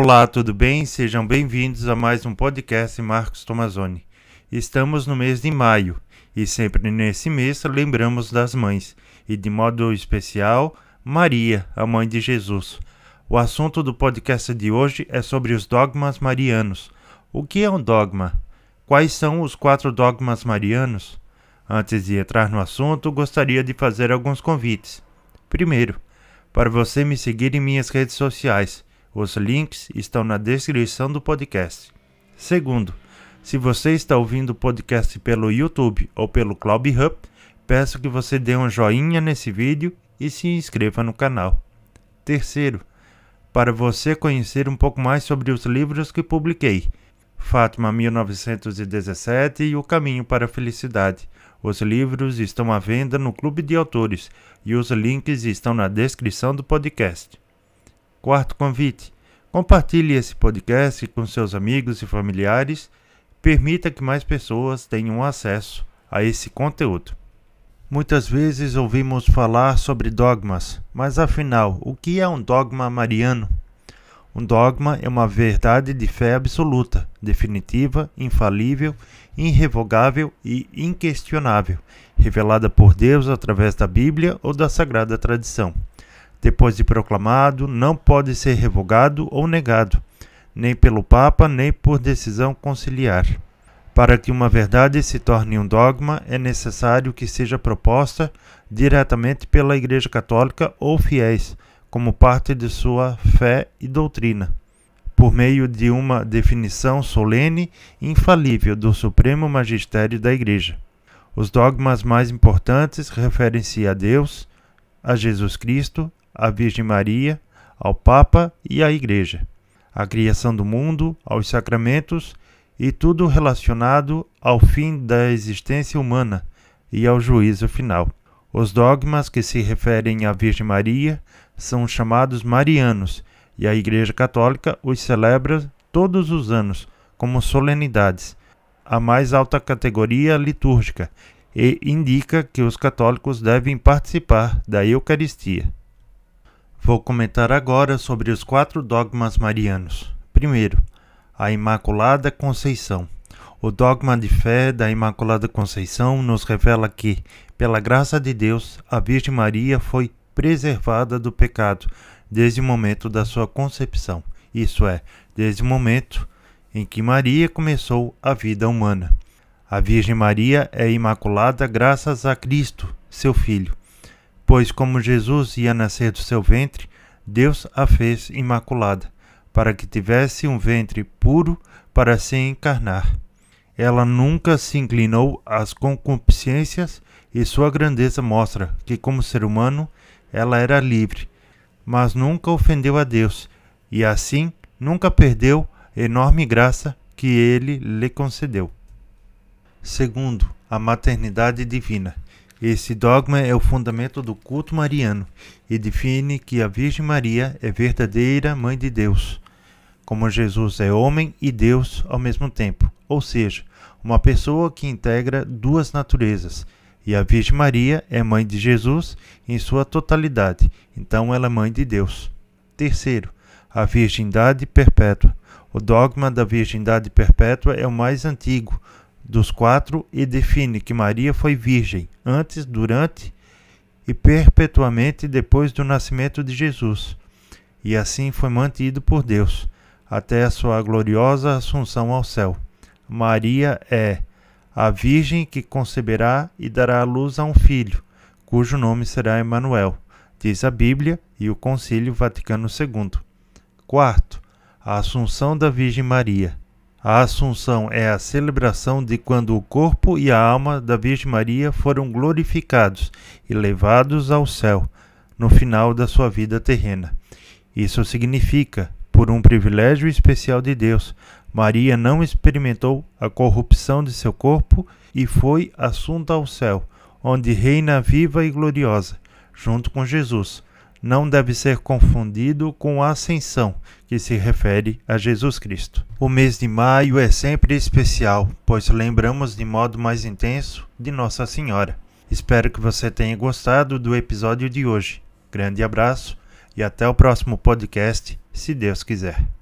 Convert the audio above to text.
Olá, tudo bem? Sejam bem-vindos a mais um podcast Marcos Tomazoni. Estamos no mês de maio e sempre nesse mês lembramos das mães e, de modo especial, Maria, a mãe de Jesus. O assunto do podcast de hoje é sobre os dogmas marianos. O que é um dogma? Quais são os quatro dogmas marianos? Antes de entrar no assunto, gostaria de fazer alguns convites. Primeiro, para você me seguir em minhas redes sociais. Os links estão na descrição do podcast. Segundo, se você está ouvindo o podcast pelo YouTube ou pelo Clubhub, peço que você dê um joinha nesse vídeo e se inscreva no canal. Terceiro, para você conhecer um pouco mais sobre os livros que publiquei, Fátima 1917 e O Caminho para a Felicidade. Os livros estão à venda no Clube de Autores e os links estão na descrição do podcast. Quarto convite: compartilhe esse podcast com seus amigos e familiares. Permita que mais pessoas tenham acesso a esse conteúdo. Muitas vezes ouvimos falar sobre dogmas, mas afinal, o que é um dogma mariano? Um dogma é uma verdade de fé absoluta, definitiva, infalível, irrevogável e inquestionável, revelada por Deus através da Bíblia ou da Sagrada Tradição. Depois de proclamado, não pode ser revogado ou negado, nem pelo Papa, nem por decisão conciliar. Para que uma verdade se torne um dogma, é necessário que seja proposta diretamente pela Igreja Católica ou fiéis, como parte de sua fé e doutrina, por meio de uma definição solene e infalível do Supremo Magistério da Igreja. Os dogmas mais importantes referem-se a Deus, a Jesus Cristo, à Virgem Maria, ao Papa e à Igreja, à criação do mundo, aos sacramentos e tudo relacionado ao fim da existência humana e ao juízo final. Os dogmas que se referem à Virgem Maria são chamados marianos e a Igreja Católica os celebra todos os anos como solenidades, a mais alta categoria litúrgica, e indica que os católicos devem participar da Eucaristia. Vou comentar agora sobre os quatro dogmas marianos. Primeiro, a Imaculada Conceição. O dogma de fé da Imaculada Conceição nos revela que, pela graça de Deus, a Virgem Maria foi preservada do pecado desde o momento da sua concepção, isso é, desde o momento em que Maria começou a vida humana. A Virgem Maria é imaculada graças a Cristo, seu Filho, pois, como Jesus ia nascer do seu ventre, Deus a fez imaculada para que tivesse um ventre puro para se encarnar. Ela nunca se inclinou às concupiscências e sua grandeza mostra que, como ser humano, ela era livre, mas nunca ofendeu a Deus e, assim, nunca perdeu a enorme graça que ele lhe concedeu. Segundo, a maternidade divina. Esse dogma é o fundamento do culto mariano e define que a Virgem Maria é verdadeira Mãe de Deus como Jesus é homem e Deus ao mesmo tempo, ou seja, uma pessoa que integra duas naturezas. E a Virgem Maria é mãe de Jesus em sua totalidade, então ela é mãe de Deus. Terceiro, a virgindade perpétua. O dogma da virgindade perpétua é o mais antigo dos quatro e define que Maria foi virgem antes, durante e perpetuamente depois do nascimento de Jesus, e assim foi mantido por Deus até a sua gloriosa assunção ao céu. Maria é a Virgem que conceberá e dará à luz a um filho, cujo nome será Emanuel, diz a Bíblia e o Concílio Vaticano II. Quarto, a Assunção da Virgem Maria. A Assunção é a celebração de quando o corpo e a alma da Virgem Maria foram glorificados e levados ao céu no final da sua vida terrena. Isso significa por um privilégio especial de Deus, Maria não experimentou a corrupção de seu corpo e foi assunta ao céu, onde reina viva e gloriosa, junto com Jesus. Não deve ser confundido com a ascensão, que se refere a Jesus Cristo. O mês de maio é sempre especial, pois lembramos de modo mais intenso de Nossa Senhora. Espero que você tenha gostado do episódio de hoje. Grande abraço e até o próximo podcast, se Deus quiser.